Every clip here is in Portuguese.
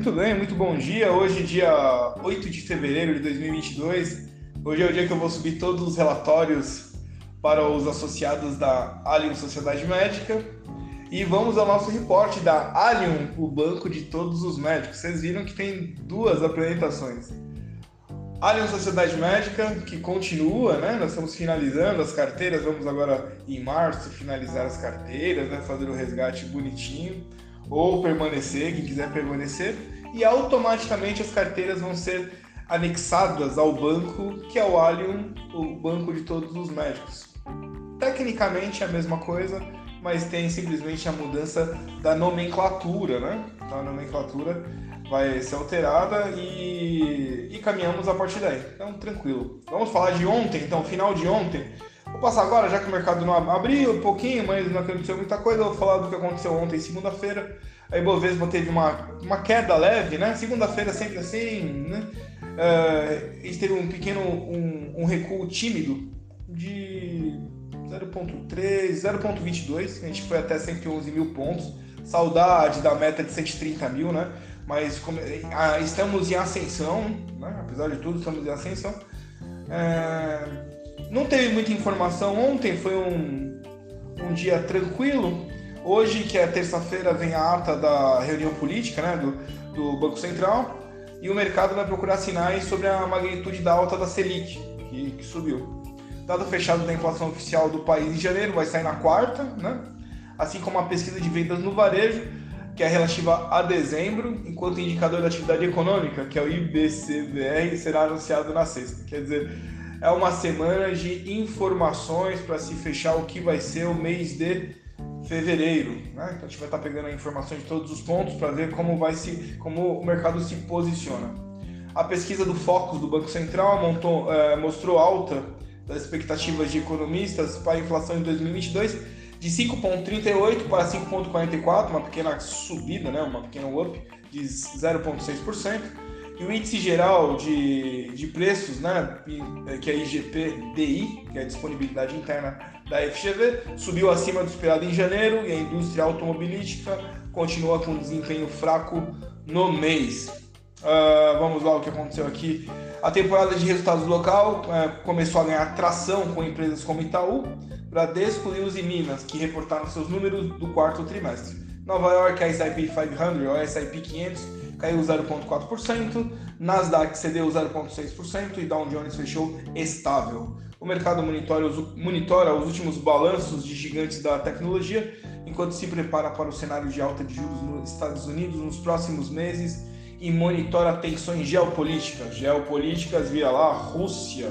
Muito bem, muito bom dia. Hoje, dia 8 de fevereiro de 2022. Hoje é o dia que eu vou subir todos os relatórios para os associados da Allium Sociedade Médica. E vamos ao nosso reporte da Allium, o banco de todos os médicos. Vocês viram que tem duas apresentações. Allium Sociedade Médica, que continua, né? Nós estamos finalizando as carteiras, vamos agora em março finalizar as carteiras, né? Fazer o resgate bonitinho ou permanecer, quem quiser permanecer, e automaticamente as carteiras vão ser anexadas ao banco, que é o Allium, o banco de todos os médicos. Tecnicamente é a mesma coisa, mas tem simplesmente a mudança da nomenclatura, né? Então a nomenclatura vai ser alterada e, e caminhamos a partir daí. Então, tranquilo. Vamos falar de ontem, então, final de ontem. Vou passar agora, já que o mercado não abriu um pouquinho, mas não aconteceu muita coisa, vou falar do que aconteceu ontem, segunda-feira. A Ibovespa teve uma, uma queda leve, né? Segunda-feira sempre assim, né? Uh, e teve um pequeno um, um recuo tímido de 0.3, 0.22, a gente foi até 111 mil pontos. Saudade da meta de 130 mil, né? Mas como, ah, estamos em ascensão, né? apesar de tudo, estamos em ascensão. É, não teve muita informação ontem, foi um, um dia tranquilo. Hoje, que é terça-feira, vem a ata da reunião política né, do, do Banco Central e o mercado vai procurar sinais sobre a magnitude da alta da Selic, que, que subiu. Dado fechado da inflação oficial do país em janeiro vai sair na quarta, né? assim como a pesquisa de vendas no varejo, que é relativa a dezembro, enquanto o indicador da atividade econômica, que é o IBCBR, será anunciado na sexta. Quer dizer, é uma semana de informações para se fechar o que vai ser o mês de fevereiro. Né? Então a gente vai estar pegando a informação de todos os pontos para ver como vai se, como o mercado se posiciona. A pesquisa do Focus do Banco Central montou, é, mostrou alta das expectativas de economistas para a inflação em 2022 de 5,38 para 5,44, uma pequena subida, né? uma pequena up de 0,6%. E o índice geral de, de preços, né, que é IGP-DI, que é a disponibilidade interna da FGV, subiu acima do esperado em janeiro e a indústria automobilística continua com desempenho fraco no mês. Uh, vamos lá o que aconteceu aqui. A temporada de resultados local uh, começou a ganhar tração com empresas como Itaú, Bradesco e Uzi Minas, que reportaram seus números do quarto trimestre. Nova York, a S&P 500 ou S&P 500 caiu 0,4%, Nasdaq cedeu 0,6% e Dow Jones fechou estável. O mercado monitora os, últimos balanços de gigantes da tecnologia, enquanto se prepara para o cenário de alta de juros nos Estados Unidos nos próximos meses e monitora tensões geopolíticas, geopolíticas via lá Rússia,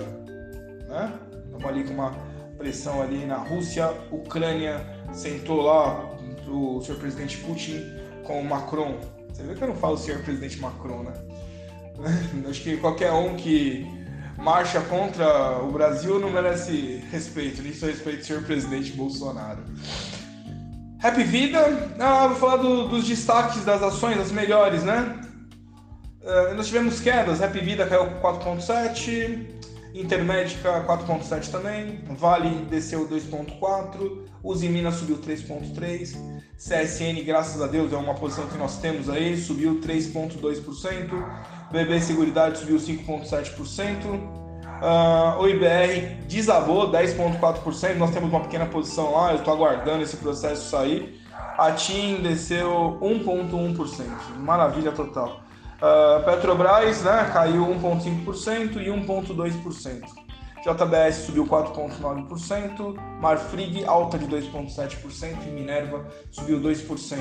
né? Estamos ali com uma pressão ali na Rússia, Ucrânia sentou lá o senhor presidente Putin com o Macron você vê que eu não falo senhor presidente Macron, né? Acho que qualquer um que marcha contra o Brasil não merece respeito, nem só respeito senhor presidente Bolsonaro. Happy Vida, ah, vou falar do, dos destaques das ações, as melhores, né? Uh, nós tivemos quedas, Happy Vida caiu 4.7, Intermédica 4.7 também, Vale desceu 2.4, Uzi Minas subiu 3.3, CSN, graças a Deus, é uma posição que nós temos aí, subiu 3.2%, BB Seguridade subiu 5.7%, uh, o IBR desabou 10.4%, nós temos uma pequena posição lá, eu estou aguardando esse processo sair. A TIM desceu 1.1%, maravilha total. Uh, Petrobras né, caiu 1,5% e 1,2%. JBS subiu 4,9%, Marfrig alta de 2,7% e Minerva subiu 2%.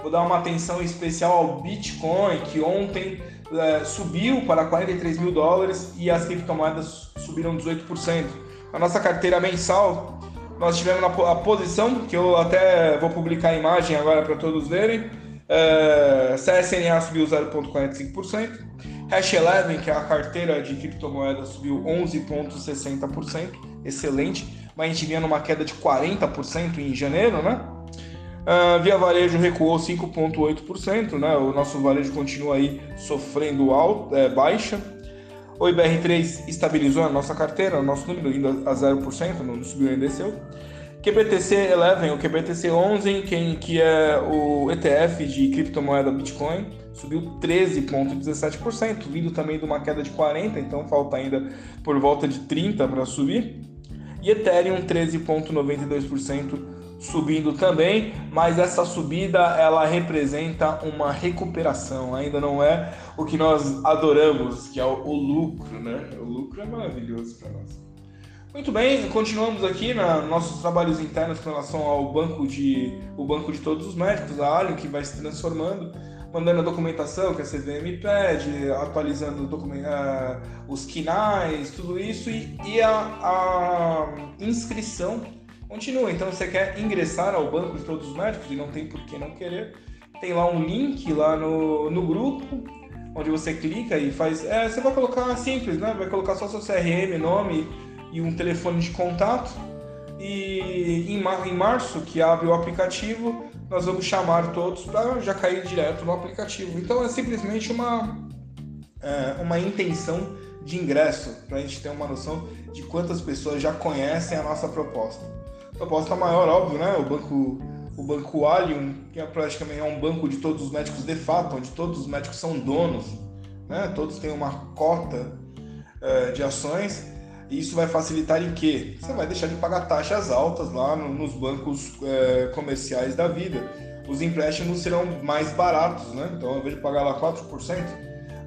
Vou dar uma atenção especial ao Bitcoin, que ontem uh, subiu para 43 mil dólares e as criptomoedas subiram 18%. A nossa carteira mensal, nós tivemos a posição, que eu até vou publicar a imagem agora para todos verem, É, CSNA subiu 0,45%. Hash 11, que é a carteira de criptomoedas, subiu 11,60%. Excelente. Mas a gente vinha numa queda de 40% em janeiro, né? Uh, Via Varejo recuou 5,8%, né? O nosso varejo continua aí sofrendo alto, é, baixa. O IBR3 estabilizou a nossa carteira, o nosso número indo a 0%, não subiu nem desceu. QBTC 11, o QBTC 11, quem, que é o ETF de criptomoeda Bitcoin, subiu 13,17%, vindo também de uma queda de 40%, então falta ainda por volta de 30% para subir. E Ethereum 13,92% subindo também, mas essa subida ela representa uma recuperação, ainda não é o que nós adoramos, que é o, o lucro, né? O lucro é maravilhoso para nós. Muito bem, continuamos aqui nos nossos trabalhos internos com relação ao banco de o banco de todos os médicos, a Alien, que vai se transformando, mandando a documentação que a CVM pede, atualizando uh, os quinais, tudo isso e, e a, a inscrição continua. Então, você quer ingressar ao banco de todos os médicos e não tem por que não querer. Tem lá um link lá no, no grupo, onde você clica e faz. É, você vai colocar simples, né? Vai colocar só seu CRM, nome e um telefone de contato. E em, março, que abre o aplicativo, nós vamos chamar todos para já cair direto no aplicativo. Então é simplesmente uma, é, uma intenção de ingresso, para a gente ter uma noção de quantas pessoas já conhecem a nossa proposta proposta maior, óbvio, né? O banco, o banco Allium, que é praticamente é um banco de todos os médicos de fato, onde todos os médicos são donos, né? Todos têm uma cota é, de ações. E isso vai facilitar em quê? Você vai deixar de pagar taxas altas lá no, nos bancos é, comerciais da vida. Os empréstimos serão mais baratos, né? Então, ao invés de pagar lá 4%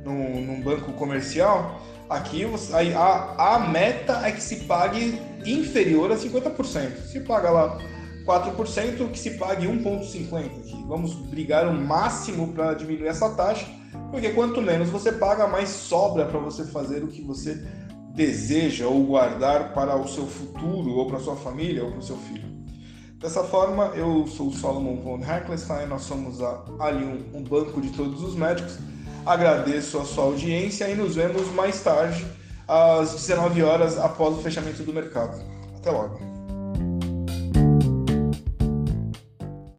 num, num banco comercial, aqui a, a meta é que se pague inferior a 50%. Se paga lá 4%, que se pague 1,50%. Vamos brigar o máximo para diminuir essa taxa, porque quanto menos você paga, mais sobra para você fazer o que você deseja ou guardar para o seu futuro, ou para sua família, ou para o seu filho. Dessa forma, eu sou o Solomon von Heckelstein, nós somos a Alium, um banco de todos os médicos. Agradeço a sua audiência e nos vemos mais tarde às 19 horas após o fechamento do mercado. Até logo.